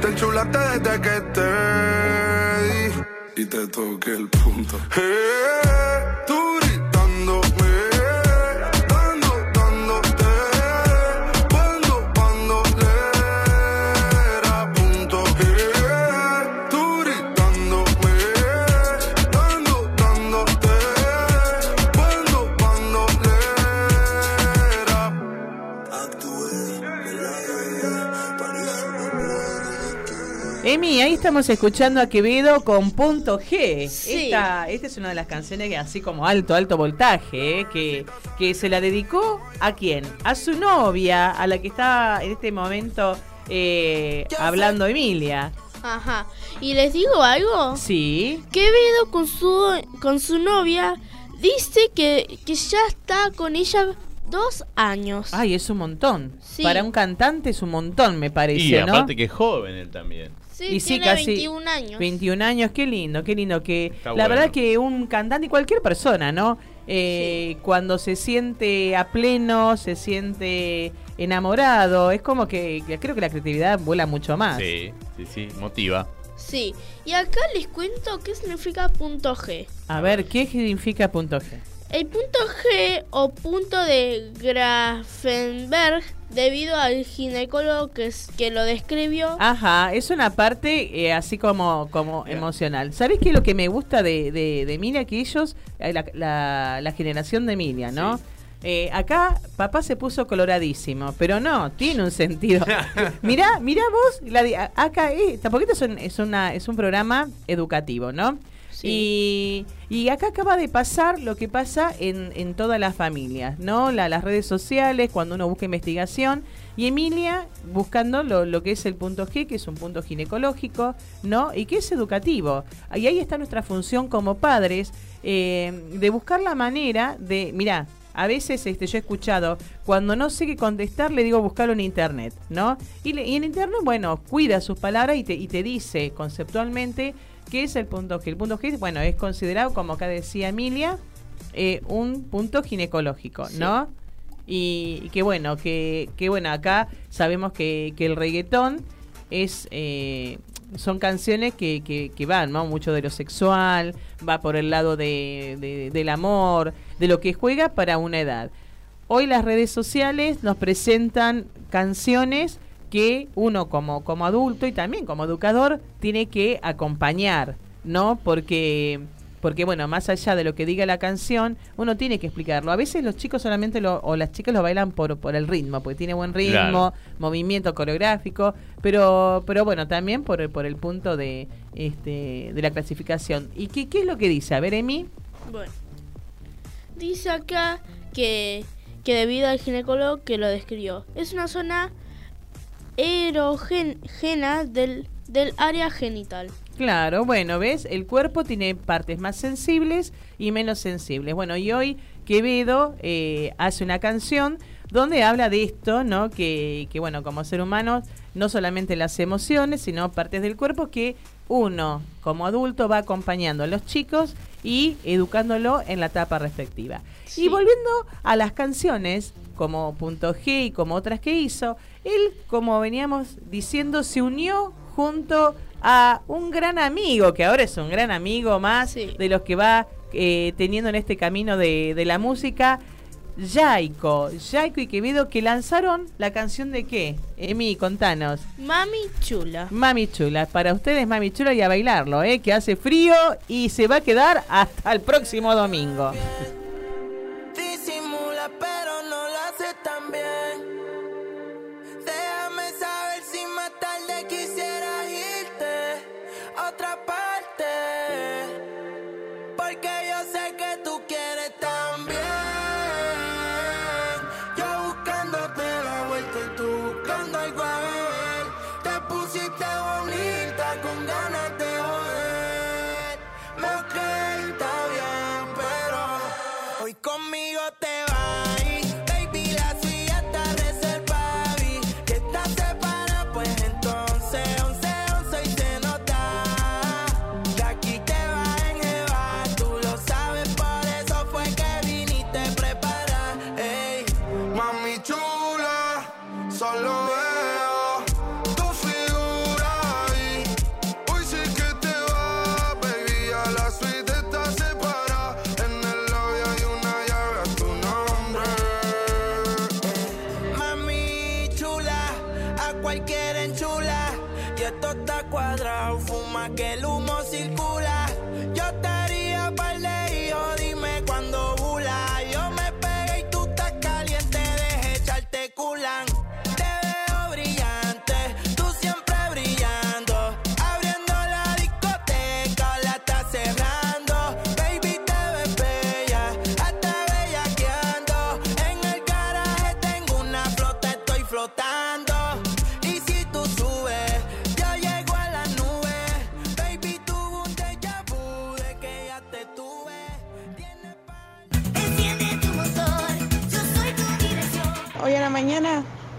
Te enchulaste desde que te di. Y te toqué el punto. Eh, Emi, ahí estamos escuchando a Quevedo con punto G. Sí. Esta, esta es una de las canciones que así como alto, alto voltaje, ¿eh? que, que se la dedicó a quién? A su novia, a la que está en este momento eh, hablando Emilia. Ajá. ¿Y les digo algo? Sí. Quevedo con su, con su novia dice que, que ya está con ella dos años. Ay, es un montón. Sí. Para un cantante es un montón, me parece, Y ¿no? aparte que es joven él también. Sí, y sí, casi 21 años. 21 años, qué lindo, qué lindo. que Está La bueno. verdad que un cantante y cualquier persona, ¿no? Eh, Cuando se siente a pleno, se siente enamorado, es como que, que creo que la creatividad vuela mucho más. Sí, sí, sí, motiva. Sí. Y acá les cuento qué significa punto G. A ver, ¿qué significa punto G? El punto G o punto de Grafenberg, debido al ginecólogo que, es- que lo describió, Ajá, es una parte eh, así como, como emocional. ¿Sabes qué es lo que me gusta de, de, de Emilia? Que ellos, eh, la, la- la generación de Emilia, ¿no? Eh, acá papá se puso coloradísimo, pero no, tiene un sentido. mirá, mirá vos, la acá eh, esto es un, es, una, es un programa educativo, ¿no? Y, y acá acaba de pasar lo que pasa en, en todas las familias, ¿no? La- las redes sociales, cuando uno busca investigación. Y Emilia buscando lo, lo que es el punto G, que es un punto ginecológico, ¿no? Y que es educativo. Y ahí está nuestra función como padres, eh, de buscar la manera de, mira, a veces este, yo he escuchado, cuando no sé qué contestar, le digo buscarlo en internet, ¿no? Y, le- y en internet, bueno, cuida sus palabras y te, y te dice conceptualmente qué es el punto G. El punto G, bueno, es considerado, como acá decía Emilia, eh, un punto ginecológico, ¿no? Y, y que bueno, que, que bueno, acá sabemos que, que el reggaetón es eh, son canciones que, que, que van, ¿no? Mucho de lo sexual, va por el lado de, de- del amor, de lo que juega para una edad. Hoy las redes sociales nos presentan canciones que uno como, como adulto y también como educador tiene que acompañar, ¿no? Porque, porque, bueno, más allá de lo que diga la canción, uno tiene que explicarlo. A veces los chicos solamente lo, o las chicas lo bailan por, por el ritmo, porque tiene buen ritmo, Claro. movimiento coreográfico, pero, pero bueno, también por, el- por el punto de, este, de la clasificación. ¿Y qué, qué es lo que dice? A ver, Emi. Bueno, dice acá que, que debido al ginecólogo que lo describió, es una zona erogena del, del área genital. Claro, bueno, ¿ves? El cuerpo tiene partes más sensibles y menos sensibles. Bueno, y hoy Quevedo eh, hace una canción donde habla de esto, ¿no? Que, que, bueno, como ser humano, no solamente las emociones, sino partes del cuerpo que uno, como adulto, va acompañando a los chicos y educándolo en la etapa respectiva. Y volviendo a las canciones, como Punto G y como otras que hizo, él, como veníamos diciendo, se unió junto a un gran amigo, que ahora es un gran amigo más de los que va eh, teniendo en este camino de, de la música, Yaiko, Yaiko y Quevedo, que lanzaron la canción de qué? Emi, contanos. Mami chula. Mami Chula, para ustedes Mami Chula y a bailarlo, ¿eh? que hace frío y se va a quedar hasta el próximo domingo.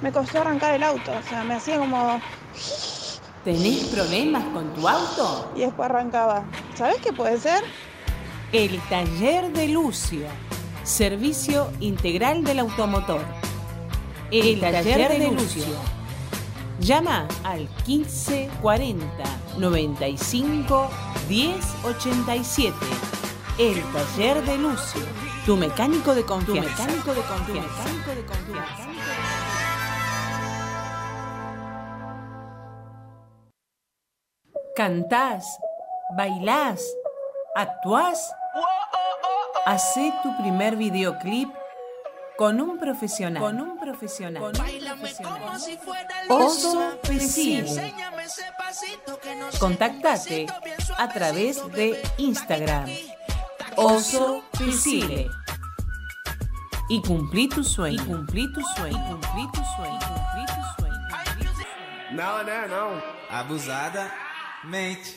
Me costó arrancar el auto, o sea, me hacía como... ¿Tenés problemas con tu auto? Y después arrancaba. ¿Sabes qué puede ser? El taller de Lucio. Servicio integral del automotor. El, taller, de, Lucio. Llama al 1540 95 1087. El taller de Lucio. Tu mecánico de confianza. Tu mecánico de confianza. Tu mecánico de confianza. Cantás, bailás, actuás. Hacé tu primer videoclip con un profesional. Con un profesional. Con un profesional. Oso Pesile. Contactate a través de Instagram. Oso Pesile. Y cumplí tu sueño. Y cumplí tu sueño. Y cumplí tu sueño. y Cumplí tu sueño. Não, né? Não. Abusada mate.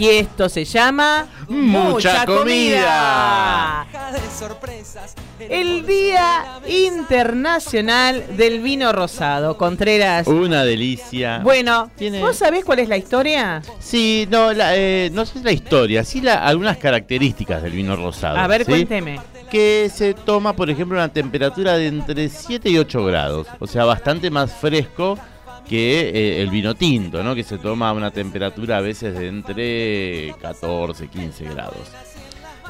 Y esto se llama Mucha comida. El Día Internacional del Vino Rosado. Contreras. Una delicia. Bueno, Tiene- ¿vos sabés cuál es la historia? Sí, no, la, eh, no sé la historia, sí la, algunas características del vino rosado. A ver, ¿sí? cuénteme. Que se toma, por ejemplo, a una temperatura de entre 7 y 8 grados, o sea, bastante más fresco que eh, el vino tinto, ¿no? Que se toma a una temperatura a veces de entre 14, 15 grados.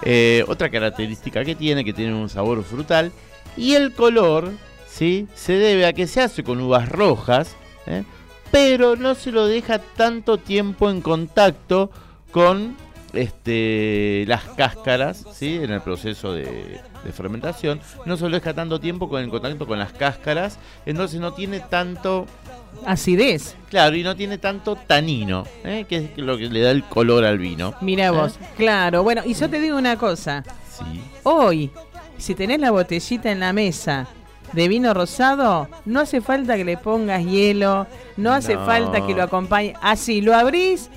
Eh, otra característica que tiene, que tiene un sabor frutal, y el color, ¿sí? Se debe a que se hace con uvas rojas, ¿eh? pero no se lo deja tanto tiempo en contacto con este, las cáscaras, ¿sí? En el proceso de, fermentación. No se lo deja tanto tiempo con el contacto con las cáscaras, entonces no tiene tanto... Acidez. Claro, y no tiene tanto tanino, ¿eh? que es lo que le da el color al vino. Mira ¿eh? vos, claro. Bueno, y yo te digo una cosa. Sí. Hoy, si tenés la botellita en la mesa de vino rosado, no hace falta que le pongas hielo, no hace No. falta que lo acompañe. Así, lo abrís,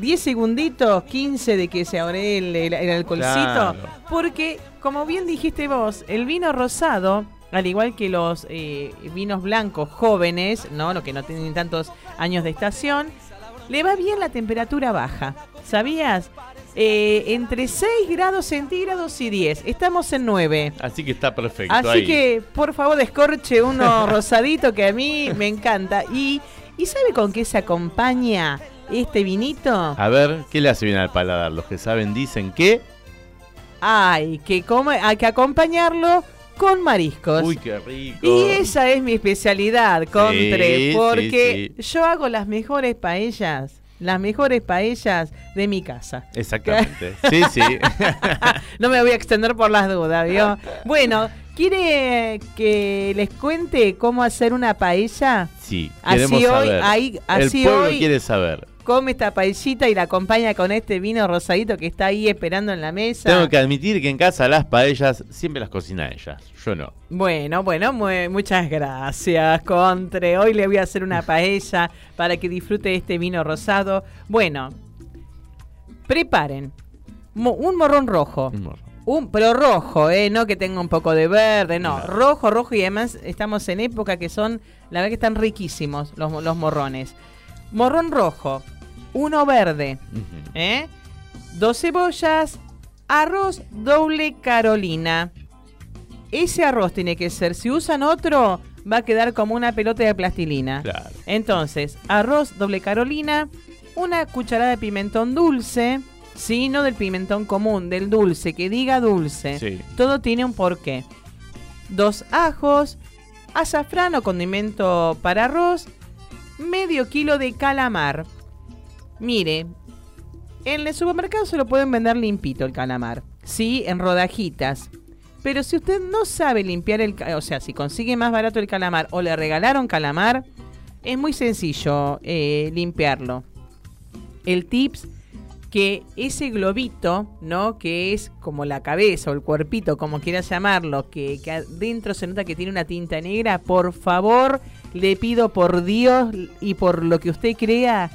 10 segunditos, 15 de que se abre el, el- el alcoholcito, Claro. porque, como bien dijiste vos, el vino rosado, al igual que los eh, vinos blancos jóvenes, ¿no? Los que no tienen tantos años de estación, le va bien la temperatura baja. ¿Sabías? Eh, entre 6 grados centígrados y 10. Estamos en 9. Así que está perfecto Así ahí. que, por favor, descorche uno rosadito que a mí me encanta. ¿Y, ¿Y sabe con qué se acompaña este vinito? A ver, ¿qué le hace bien al paladar? Los que saben dicen que... Hay que, come- hay que acompañarlo con mariscos. Uy, qué rico. Y esa es mi especialidad, Contre, Sí, porque sí, yo hago las mejores paellas, las mejores paellas de mi casa. Exactamente. Sí, sí. no me voy a extender por las dudas, ¿vio? Bueno, ¿quiere que les cuente cómo hacer una paella? Sí, Así hoy- ahí- así El pueblo hoy- quiere saber. Come esta paellita y la acompaña con este vino rosadito que está ahí esperando en la mesa. Tengo que admitir que en casa las paellas siempre las cocina ella. Yo no. Bueno, bueno, mu- muchas gracias, Contre. Hoy le voy a hacer una paella para que disfrute este vino rosado. Bueno, preparen un morrón rojo. Un, pero rojo, ¿eh? No que tenga un poco de verde, no. Rojo, rojo y además estamos en época que son, la verdad que están riquísimos los, los morrones. Morrón rojo, uno verde, ¿eh? Dos cebollas, arroz doble Carolina. Ese arroz tiene que ser, si usan otro, va a quedar como una pelota de plastilina. Entonces, arroz doble Carolina, una cucharada de pimentón dulce, Sí, no del pimentón común, del dulce, que diga dulce. Sí. Todo tiene un porqué. Dos ajos, azafrán o condimento para arroz, medio kilo de calamar. Mire, en el supermercado se lo pueden vender limpito el calamar, sí, en rodajitas. Pero si usted no sabe limpiar el, o sea, si consigue más barato el calamar o le regalaron calamar, es muy sencillo eh, limpiarlo. El tips que ese globito, ¿no? Que es como la cabeza o el cuerpito, como quieras llamarlo, que, que adentro se nota que tiene una tinta negra, por favor, le pido por Dios y por lo que usted crea,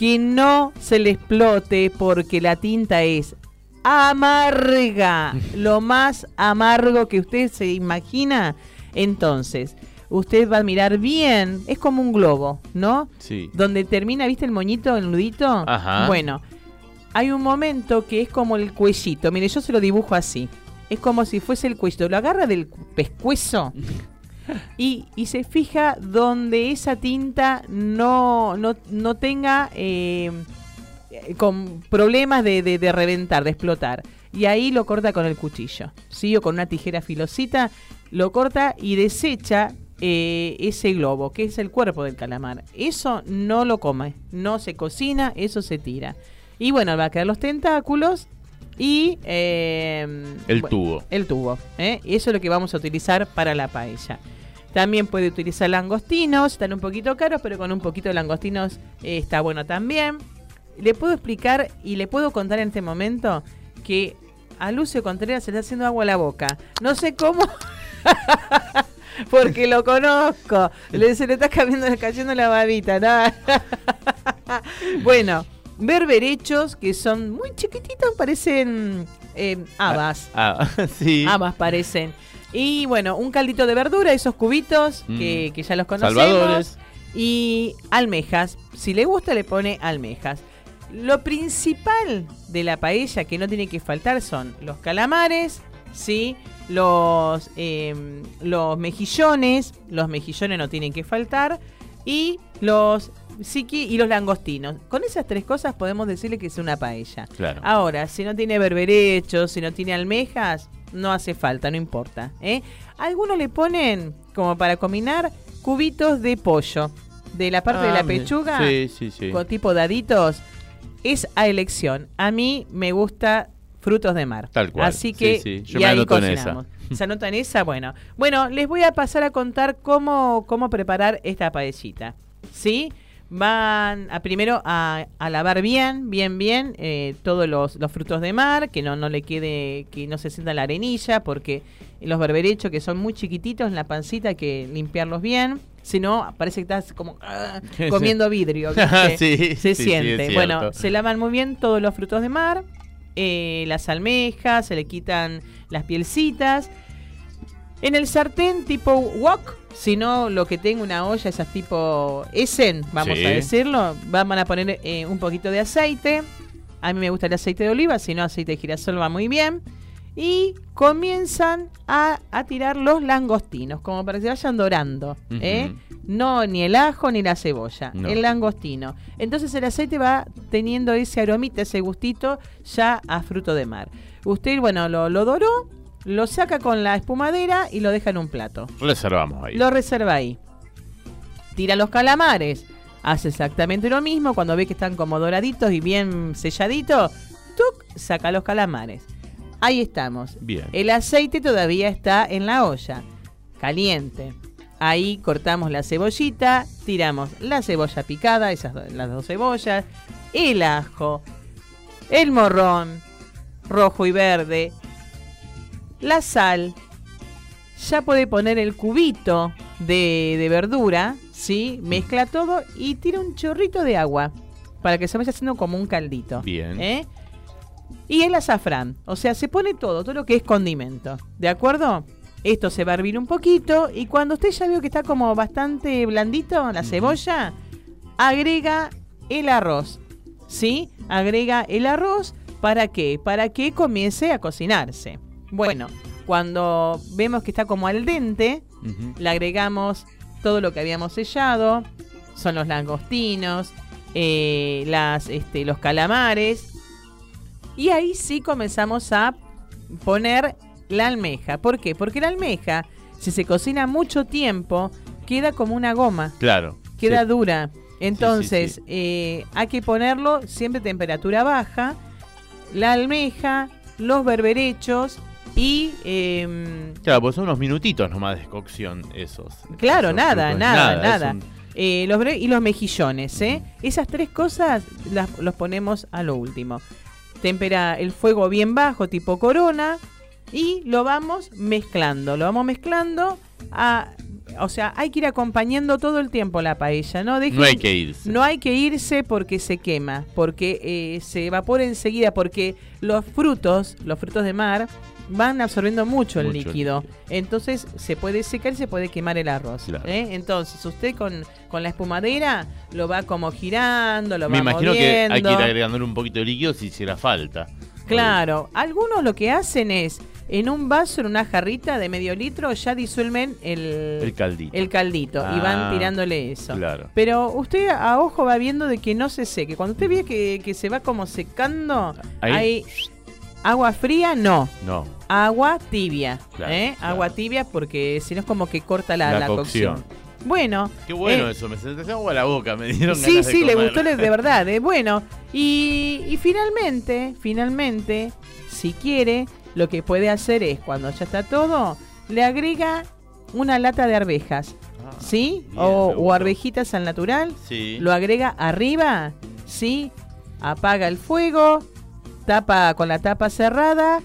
que no se le explote porque la tinta es amarga, lo más amargo que usted se imagina. Entonces, usted va a mirar bien, es como un globo, ¿no? Sí. Donde termina, ¿viste el moñito, el nudito? Ajá. Bueno, hay un momento que es como el cuellito. Mire, yo se lo dibujo así. Es como si fuese el cuellito. Lo agarra del pescuezo y, y se fija donde esa tinta no, no, no tenga eh, con problemas de, de- de reventar, de explotar. Y ahí lo corta con el cuchillo, ¿sí? O con una tijera filosita, lo corta y desecha eh, ese globo, que es el cuerpo del calamar. Eso no lo come, no se cocina, eso se tira. Y bueno, va a quedar los tentáculos y... eh, El bueno, tubo. El tubo, ¿eh? Eso es lo que vamos a utilizar para la paella. También puede utilizar langostinos, están un poquito caros, pero con un poquito de langostinos eh, está bueno también. Le puedo explicar y le puedo contar en este momento que a Lucio Contreras se le está haciendo agua a la boca. No sé cómo, porque lo conozco. Le, se le está cayendo, cayendo la babita. ¿no? bueno, berberechos que son muy chiquititos, parecen eh, habas. Ah, sí. Habas parecen. Y bueno, un caldito de verdura, esos cubitos que, Mm. que ya los conocemos. Salvadores. Y almejas. Si le gusta, le pone almejas. Lo principal de la paella que no tiene que faltar son los calamares, ¿sí? Los, em, los mejillones, los mejillones no tienen que faltar. Y los psiqui y los langostinos. Con esas tres cosas podemos decirle que es una paella. Claro. Ahora, si no tiene berberechos, si no tiene almejas, no hace falta, no importa. ¿eh? Algunos le ponen, como para combinar, cubitos de pollo. De la parte de Ah, la me- pechuga, sí, sí, sí. con tipo daditos, es a elección. A mí me gusta frutos de mar. Tal cual. Así que. Yo y me ahí anoto en esa. cocinamos. ¿Se anota en esa? Bueno. Bueno, les voy a pasar a contar cómo, cómo preparar esta paellita. ¿Sí? Van a primero a, a lavar bien, bien, bien eh, todos los, los frutos de mar, que no, no le quede, que no se sienta la arenilla, porque los berberechos que son muy chiquititos en la pancita hay que limpiarlos bien. Si no, parece que estás como ah, comiendo vidrio. se sí, siente. bueno, se lavan muy bien todos los frutos de mar, eh, las almejas, se le quitan las pielcitas. En el sartén tipo wok, si no lo que tengo una olla, esas tipo Essen, vamos Sí. a decirlo, van a poner eh, un poquito de aceite. A mí me gusta el aceite de oliva, si no aceite de girasol va muy bien. Y comienzan a, a tirar los langostinos, como para que se vayan dorando. ¿eh? No ni el ajo ni la cebolla, No. el langostino. Entonces el aceite va teniendo ese aromita, ese gustito ya a fruto de mar. Usted, bueno, lo, lo doró, lo saca con la espumadera y lo deja en un plato. Reservamos ahí. Lo reserva ahí. Tira los calamares. Hace exactamente lo mismo. Cuando ve que están como doraditos y bien selladitos, ¡tuc! saca los calamares. Ahí estamos. Bien. El aceite todavía está en la olla, caliente. Ahí cortamos la cebollita, tiramos la cebolla picada, esas do- las dos cebollas, el ajo, el morrón rojo y verde, la sal. Ya puede poner el cubito de, de verdura, ¿sí? Mezcla todo y tira un chorrito de agua para que se vaya haciendo como un caldito. Bien. ¿eh? Y el azafrán. O sea, se pone todo, todo lo que es condimento. ¿De acuerdo? Esto se va a hervir un poquito y cuando usted ya vio que está como bastante blandito la cebolla, agrega el arroz. ¿Sí? Agrega el arroz. ¿Para qué? Para que comience a cocinarse. Bueno, cuando vemos que está como al dente, le agregamos todo lo que habíamos sellado. Son los langostinos, eh, las, este, los calamares. Y ahí sí comenzamos a poner la almeja. ¿Por qué? Porque la almeja, si se cocina mucho tiempo, queda como una goma. Claro. Queda Sí. dura. Entonces, sí. eh, hay que ponerlo siempre a temperatura baja. La almeja, los berberechos y... em, Claro, pues son unos minutitos nomás de cocción esos. Claro, esos nada, nada, nada. un- Eh, los y los mejillones, ¿eh? Esas tres cosas las, los ponemos a lo último. Tempera el fuego bien bajo, tipo corona, y lo vamos mezclando. Lo vamos mezclando a... O sea, hay que ir acompañando todo el tiempo la paella, ¿no? Dejen- No hay que irse. No hay que irse porque se quema, porque eh, se evapora enseguida, porque los frutos, los frutos de mar, van absorbiendo mucho el líquido. Entonces se puede secar y se puede quemar el arroz. Claro. ¿eh? Entonces usted con, con la espumadera lo va como girando, lo Me va imagino que hay que ir moviendo. agregándole un poquito de líquido si hiciera falta. Claro, algunos lo que hacen es en un vaso, en una jarrita de medio litro, ya disuelven el, El caldito. el caldito y van Ah, tirándole eso. Claro. Pero usted a ojo va viendo de que no se seque. Cuando usted ve que, que se va como secando, Ahí. hay agua fría, no. No. Agua tibia. Claro, ¿eh? claro. Agua tibia porque si no es como que corta la, La la cocción. cocción. Bueno. Qué bueno eh, eso, me se te agua a la boca, me dieron Sí, ganas de sí, le gustó de verdad. eh. Bueno, y, y finalmente, finalmente, si quiere, lo que puede hacer es, cuando ya está todo, le agrega una lata de arvejas. ¿Sí? bien, o, o arvejitas al natural. Sí. Lo agrega arriba. ¿Sí? Apaga el fuego. Tapa con la tapa cerrada.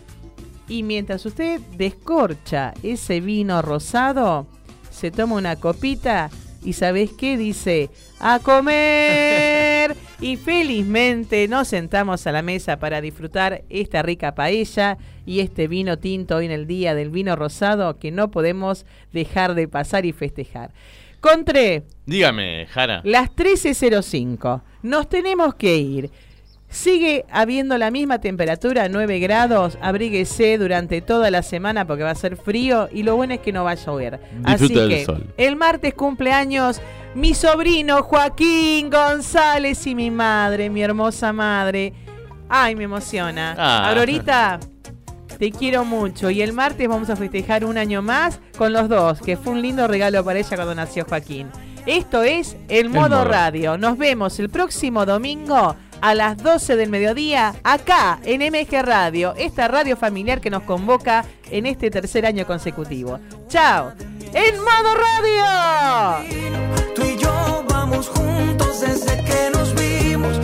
Y mientras usted descorcha ese vino rosado, se toma una copita y ¿sabes qué? Dice, a comer. y felizmente nos sentamos a la mesa para disfrutar esta rica paella y este vino tinto hoy en el día del vino rosado que no podemos dejar de pasar y festejar. Contre, Dígame, Jara. las 13.05. Nos tenemos que ir. Sigue habiendo la misma temperatura, 9 grados. Abríguese durante toda la semana porque va a ser frío y lo bueno es que no va a llover. Así Disfruta que sol. el martes cumpleaños mi sobrino Joaquín González y mi madre, mi hermosa madre. Ay, me emociona. Ah. Aurorita, te quiero mucho. Y el martes vamos a festejar un año más con los dos, que fue un lindo regalo para ella cuando nació Joaquín. Esto es El Modo Modo. Radio. Nos vemos el próximo domingo a las 12 del mediodía acá en MG Radio, esta radio familiar que nos convoca en este tercer año consecutivo. ¡Chao! ¡En modo radio! Tú y yo vamos juntos desde que nos vimos.